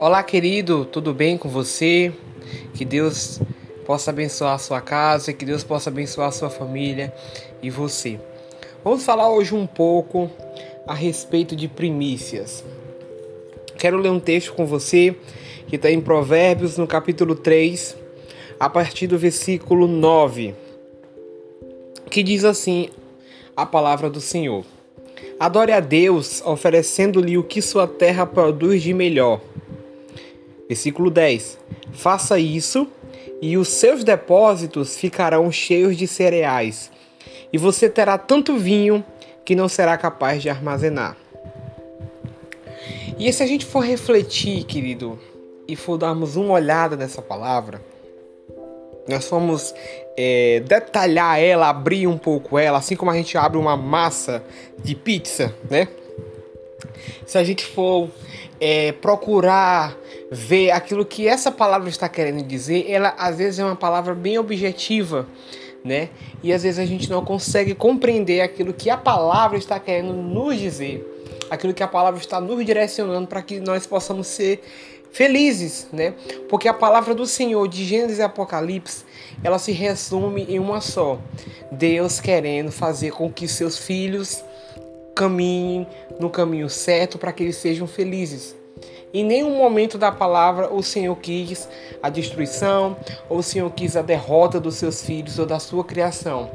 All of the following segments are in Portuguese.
Olá, querido, tudo bem com você? Que Deus possa abençoar a sua casa, que Deus possa abençoar a sua família e você. Vamos falar hoje um pouco a respeito de primícias. Quero ler um texto com você que está em Provérbios, no capítulo 3, a partir do versículo 9, que diz assim a palavra do Senhor. Adore a Deus, oferecendo-lhe o que sua terra produz de melhor Versículo 10: Faça isso e os seus depósitos ficarão cheios de cereais, e você terá tanto vinho que não será capaz de armazenar. E se a gente for refletir, querido, e for darmos uma olhada nessa palavra, nós formos é, detalhar ela, abrir um pouco ela, assim como a gente abre uma massa de pizza, né? Se a gente for é, procurar ver aquilo que essa palavra está querendo dizer, ela às vezes é uma palavra bem objetiva, né? E às vezes a gente não consegue compreender aquilo que a palavra está querendo nos dizer, aquilo que a palavra está nos direcionando para que nós possamos ser felizes, né? Porque a palavra do Senhor de Gênesis e Apocalipse, ela se resume em uma só: Deus querendo fazer com que seus filhos caminhem no caminho certo para que eles sejam felizes. Em nenhum momento da palavra o Senhor quis a destruição, ou o Senhor quis a derrota dos seus filhos ou da sua criação.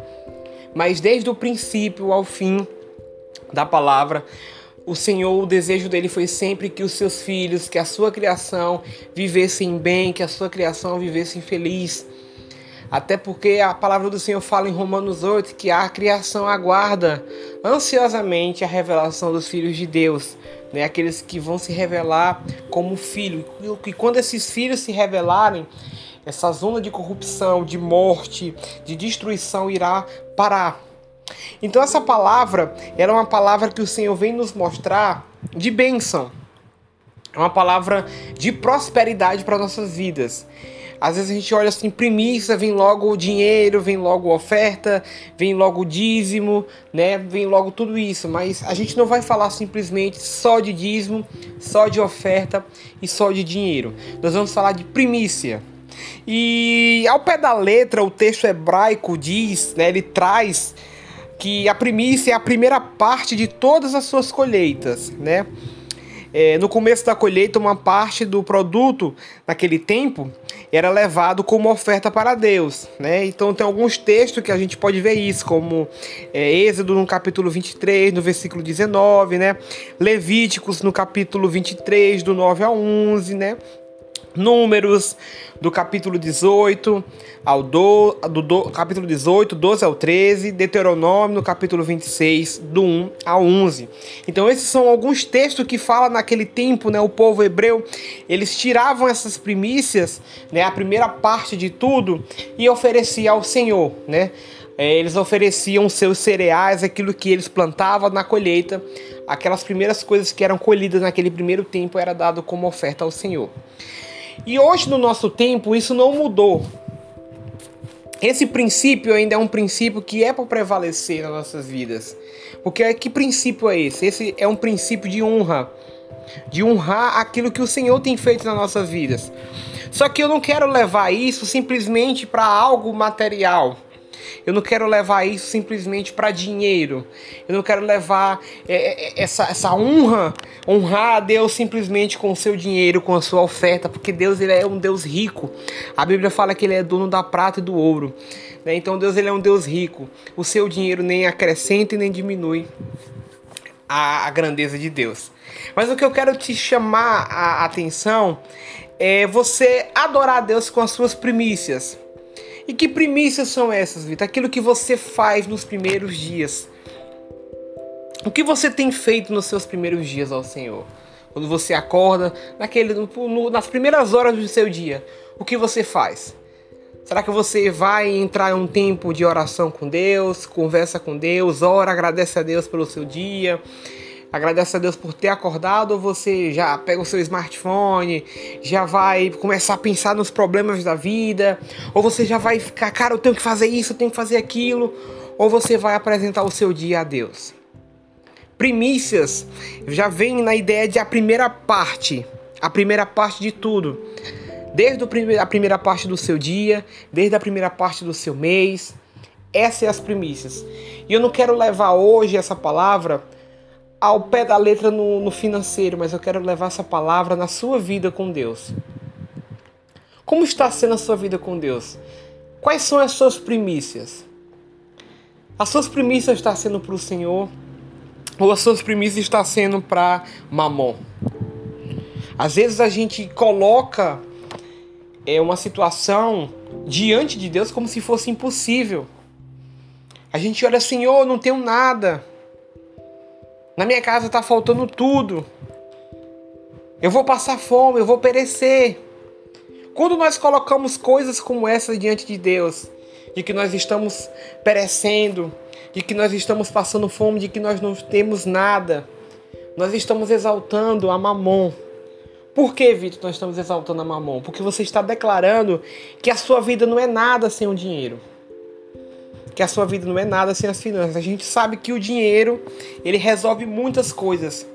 Mas desde o princípio ao fim da palavra, o Senhor, o desejo dele foi sempre que os seus filhos, que a sua criação vivessem bem, que a sua criação vivesse feliz. Até porque a palavra do Senhor fala em Romanos 8 que a criação aguarda ansiosamente a revelação dos filhos de Deus, né? aqueles que vão se revelar como filho. E quando esses filhos se revelarem, essa zona de corrupção, de morte, de destruição irá parar. Então essa palavra era uma palavra que o Senhor vem nos mostrar de bênção. É uma palavra de prosperidade para nossas vidas. Às vezes a gente olha assim, primícia, vem logo o dinheiro, vem logo a oferta, vem logo o dízimo, né? Vem logo tudo isso, mas a gente não vai falar simplesmente só de dízimo, só de oferta e só de dinheiro. Nós vamos falar de primícia. E ao pé da letra, o texto hebraico diz, né, ele traz que a primícia é a primeira parte de todas as suas colheitas, né? É, no começo da colheita, uma parte do produto naquele tempo era levado como oferta para Deus, né? Então tem alguns textos que a gente pode ver isso, como é, Êxodo no capítulo 23, no versículo 19, né? Levíticos no capítulo 23, do 9 a 11, né? Números, do capítulo 18 ao do, do, do, capítulo 18, 12 ao 13, Deuteronômio no capítulo 26, do 1 ao 11. Então esses são alguns textos que falam naquele tempo, né, o povo hebreu, eles tiravam essas primícias, né, a primeira parte de tudo e oferecia ao Senhor, né? É, eles ofereciam seus cereais, aquilo que eles plantavam na colheita, aquelas primeiras coisas que eram colhidas naquele primeiro tempo era dado como oferta ao Senhor. E hoje, no nosso tempo, isso não mudou. Esse princípio ainda é um princípio que é para prevalecer nas nossas vidas. Porque que princípio é esse? Esse é um princípio de honra. De honrar aquilo que o Senhor tem feito nas nossas vidas. Só que eu não quero levar isso simplesmente para algo material. Eu não quero levar isso simplesmente para dinheiro. Eu não quero levar é, é, essa, essa honra, honrar a Deus simplesmente com o seu dinheiro, com a sua oferta, porque Deus ele é um Deus rico. A Bíblia fala que ele é dono da prata e do ouro. Né? Então Deus ele é um Deus rico. O seu dinheiro nem acrescenta e nem diminui a, a grandeza de Deus. Mas o que eu quero te chamar a atenção é você adorar a Deus com as suas primícias. E que primícias são essas, Vitor? Aquilo que você faz nos primeiros dias. O que você tem feito nos seus primeiros dias ao Senhor? Quando você acorda, naquele, no, nas primeiras horas do seu dia, o que você faz? Será que você vai entrar em um tempo de oração com Deus, conversa com Deus, ora, agradece a Deus pelo seu dia? Agradece a Deus por ter acordado, você já pega o seu smartphone, já vai começar a pensar nos problemas da vida, ou você já vai ficar, cara, eu tenho que fazer isso, eu tenho que fazer aquilo, ou você vai apresentar o seu dia a Deus. Primícias já vem na ideia de a primeira parte, a primeira parte de tudo. Desde a primeira parte do seu dia, desde a primeira parte do seu mês. Essas são as primícias. E eu não quero levar hoje essa palavra ao pé da letra no, no financeiro, mas eu quero levar essa palavra na sua vida com Deus. Como está sendo a sua vida com Deus? Quais são as suas primícias? As suas primícias estão sendo para o Senhor ou as suas primícias estão sendo para Mamon? Às vezes a gente coloca é, uma situação diante de Deus como se fosse impossível. A gente olha, Senhor, não tenho nada. Na minha casa está faltando tudo. Eu vou passar fome, eu vou perecer. Quando nós colocamos coisas como essa diante de Deus, de que nós estamos perecendo, de que nós estamos passando fome, de que nós não temos nada, nós estamos exaltando a Mamon. Por que, Vitor, nós estamos exaltando a Mamon? Porque você está declarando que a sua vida não é nada sem o dinheiro que a sua vida não é nada sem as finanças. A gente sabe que o dinheiro, ele resolve muitas coisas,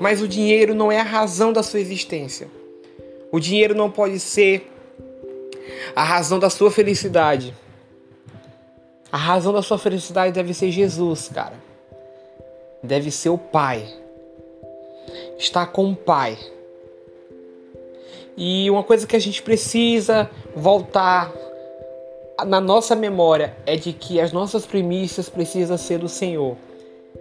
mas o dinheiro não é a razão da sua existência. O dinheiro não pode ser a razão da sua felicidade. A razão da sua felicidade deve ser Jesus, cara. Deve ser o Pai. Estar com o Pai. E uma coisa que a gente precisa voltar na nossa memória é de que as nossas primícias precisam ser do Senhor.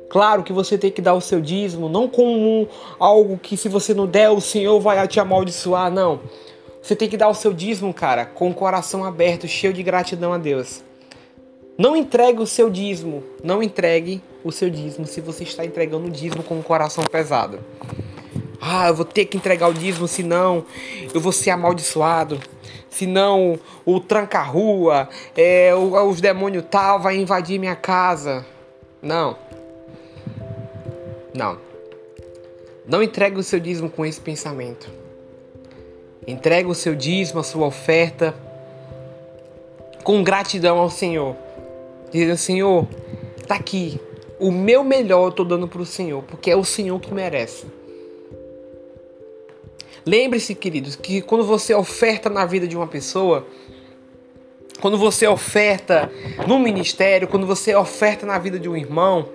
Claro que você tem que dar o seu dízimo, não como algo que se você não der, o Senhor vai te amaldiçoar, não. Você tem que dar o seu dízimo, cara, com o coração aberto, cheio de gratidão a Deus. Não entregue o seu dízimo, não entregue o seu dízimo se você está entregando o dízimo com o coração pesado. Ah, eu vou ter que entregar o dízimo, senão eu vou ser amaldiçoado. Senão o tranca-rua, é, os demônios tal vai invadir minha casa. Não. Não. Não entregue o seu dízimo com esse pensamento. Entregue o seu dízimo, a sua oferta, com gratidão ao Senhor. Dizendo, Senhor, tá aqui. O meu melhor eu tô dando pro Senhor, porque é o Senhor que merece. Lembre-se, queridos, que quando você oferta na vida de uma pessoa, quando você oferta no ministério, quando você oferta na vida de um irmão,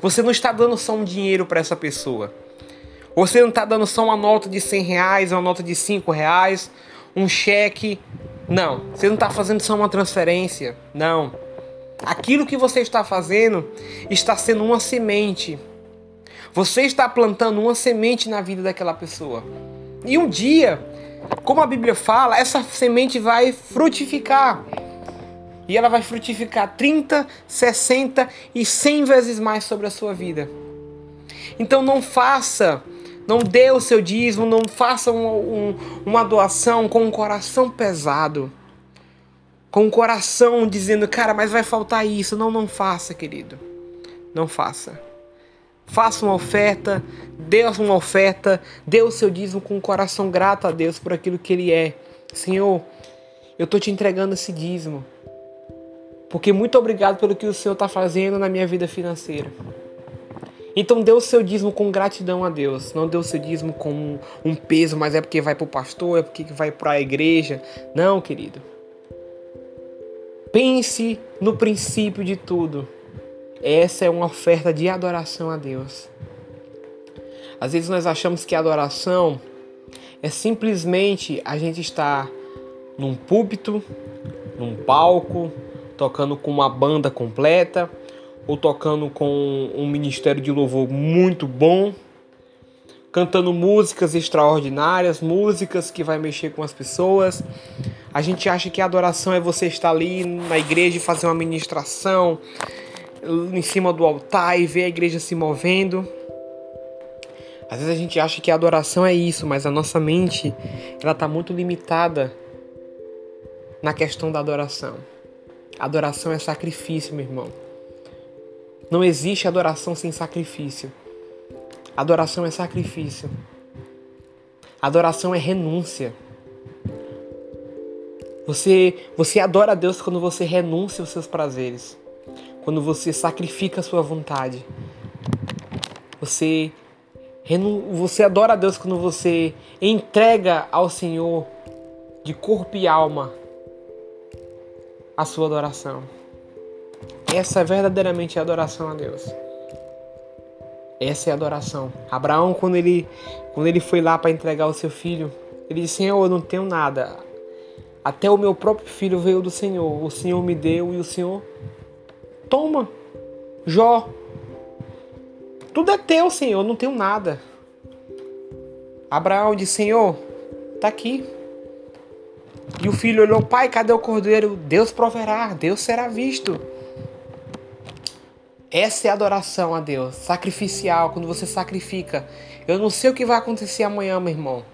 você não está dando só um dinheiro para essa pessoa. Você não está dando só uma nota de 100 reais, uma nota de 5 reais, um cheque. Não, você não está fazendo só uma transferência. Não. Aquilo que você está fazendo está sendo uma semente. Você está plantando uma semente na vida daquela pessoa. E um dia, como a Bíblia fala, essa semente vai frutificar. E ela vai frutificar 30, 60 e 100 vezes mais sobre a sua vida. Então não faça, não dê o seu dízimo, não faça um, um, uma doação com um coração pesado. Com o coração dizendo, cara, mas vai faltar isso. Não, não faça, querido. Não faça. Faça uma oferta, dê uma oferta, dê o seu dízimo com o coração grato a Deus por aquilo que Ele é. Senhor, eu estou te entregando esse dízimo. Porque muito obrigado pelo que o Senhor está fazendo na minha vida financeira. Então dê o seu dízimo com gratidão a Deus. Não dê o seu dízimo com um peso, mas é porque vai para o pastor, é porque vai para a igreja. Não, querido. Pense no princípio de tudo. Essa é uma oferta de adoração a Deus. Às vezes nós achamos que adoração é simplesmente a gente estar num púlpito, num palco, tocando com uma banda completa ou tocando com um ministério de louvor muito bom, cantando músicas extraordinárias, músicas que vai mexer com as pessoas. A gente acha que a adoração é você estar ali na igreja e fazer uma ministração, em cima do altar e ver a igreja se movendo. Às vezes a gente acha que a adoração é isso, mas a nossa mente ela está muito limitada na questão da adoração. Adoração é sacrifício, meu irmão. Não existe adoração sem sacrifício. Adoração é sacrifício. Adoração é renúncia. Você, você adora a Deus quando você renuncia aos seus prazeres quando você sacrifica a sua vontade. Você você adora a Deus quando você entrega ao Senhor de corpo e alma a sua adoração. Essa é verdadeiramente a adoração a Deus. Essa é a adoração. Abraão, quando ele, quando ele foi lá para entregar o seu filho, ele disse: Senhor, eu não tenho nada. Até o meu próprio filho veio do Senhor. O Senhor me deu e o Senhor toma. Jó, tudo é teu, Senhor, não tenho nada. Abraão disse: Senhor, tá aqui. E o filho olhou: Pai, cadê o cordeiro? Deus proverá, Deus será visto. Essa é a adoração a Deus, sacrificial, quando você sacrifica. Eu não sei o que vai acontecer amanhã, meu irmão.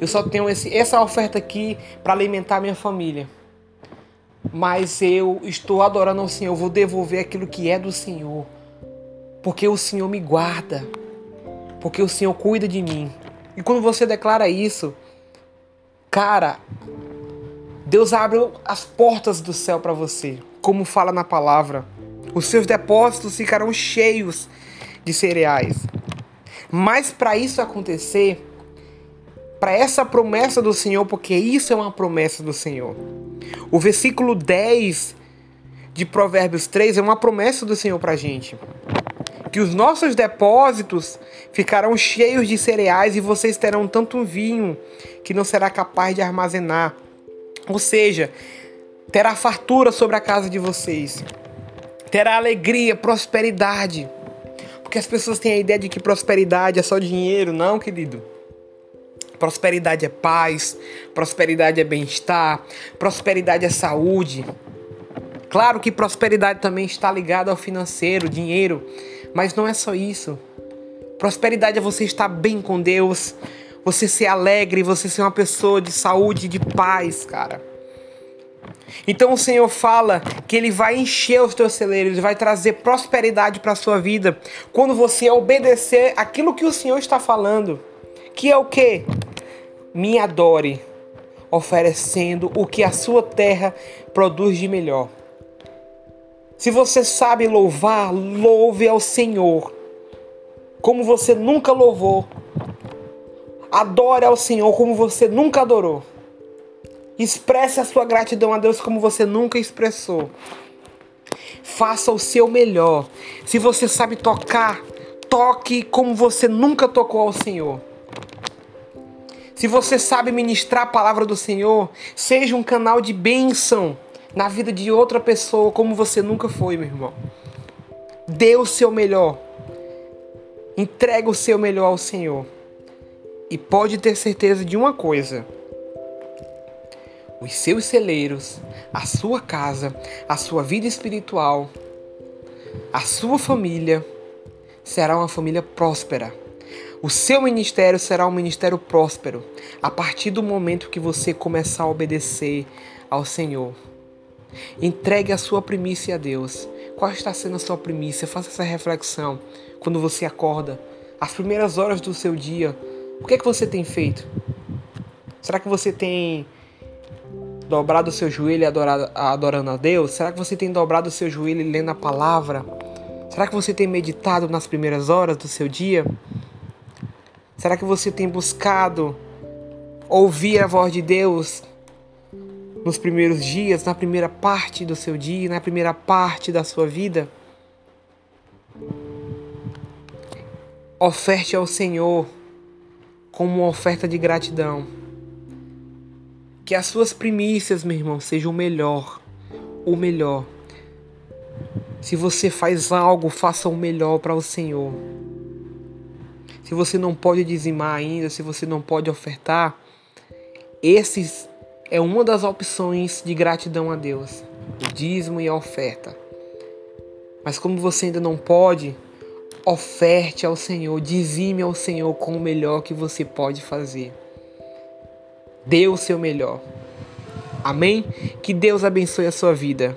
Eu só tenho esse, essa oferta aqui para alimentar minha família. Mas eu estou adorando ao Senhor, eu vou devolver aquilo que é do Senhor porque o Senhor me guarda, porque o Senhor cuida de mim. E quando você declara isso, cara, Deus abre as portas do céu para você, como fala na palavra. Os seus depósitos ficarão cheios de cereais. Mas para isso acontecer, para essa promessa do Senhor, porque isso é uma promessa do Senhor. O versículo 10 de Provérbios 3 é uma promessa do Senhor para a gente que os nossos depósitos ficarão cheios de cereais e vocês terão tanto vinho que não será capaz de armazenar. Ou seja, terá fartura sobre a casa de vocês, terá alegria, prosperidade. Porque as pessoas têm a ideia de que prosperidade é só dinheiro, não, querido. Prosperidade é paz, prosperidade é bem-estar, prosperidade é saúde. Claro que prosperidade também está ligada ao financeiro, dinheiro, mas não é só isso. Prosperidade é você estar bem com Deus, você ser alegre, você ser uma pessoa de saúde, de paz, cara. Então o Senhor fala que Ele vai encher os teus celeiros, Ele vai trazer prosperidade para a sua vida quando você obedecer aquilo que o Senhor está falando. Que é o que? Me adore, oferecendo o que a sua terra produz de melhor. Se você sabe louvar, louve ao Senhor. Como você nunca louvou. Adore ao Senhor como você nunca adorou. Expresse a sua gratidão a Deus como você nunca expressou. Faça o seu melhor. Se você sabe tocar, toque como você nunca tocou ao Senhor. Se você sabe ministrar a palavra do Senhor, seja um canal de bênção na vida de outra pessoa como você nunca foi, meu irmão. Dê o seu melhor. Entrega o seu melhor ao Senhor. E pode ter certeza de uma coisa: os seus celeiros, a sua casa, a sua vida espiritual, a sua família será uma família próspera. O seu ministério será um ministério próspero a partir do momento que você começar a obedecer ao Senhor. Entregue a sua primícia a Deus. Qual está sendo a sua primícia? Faça essa reflexão quando você acorda. As primeiras horas do seu dia, o que é que você tem feito? Será que você tem dobrado o seu joelho adorado, adorando a Deus? Será que você tem dobrado o seu joelho lendo a palavra? Será que você tem meditado nas primeiras horas do seu dia? Será que você tem buscado ouvir a voz de Deus nos primeiros dias, na primeira parte do seu dia, na primeira parte da sua vida. Oferte ao Senhor como uma oferta de gratidão. Que as suas primícias, meu irmão, sejam o melhor, o melhor. Se você faz algo, faça o melhor para o Senhor. Se você não pode dizimar ainda, se você não pode ofertar, esses é uma das opções de gratidão a Deus, o dízimo e a oferta. Mas como você ainda não pode, oferte ao Senhor, dizime ao Senhor com o melhor que você pode fazer. Dê o seu melhor. Amém? Que Deus abençoe a sua vida.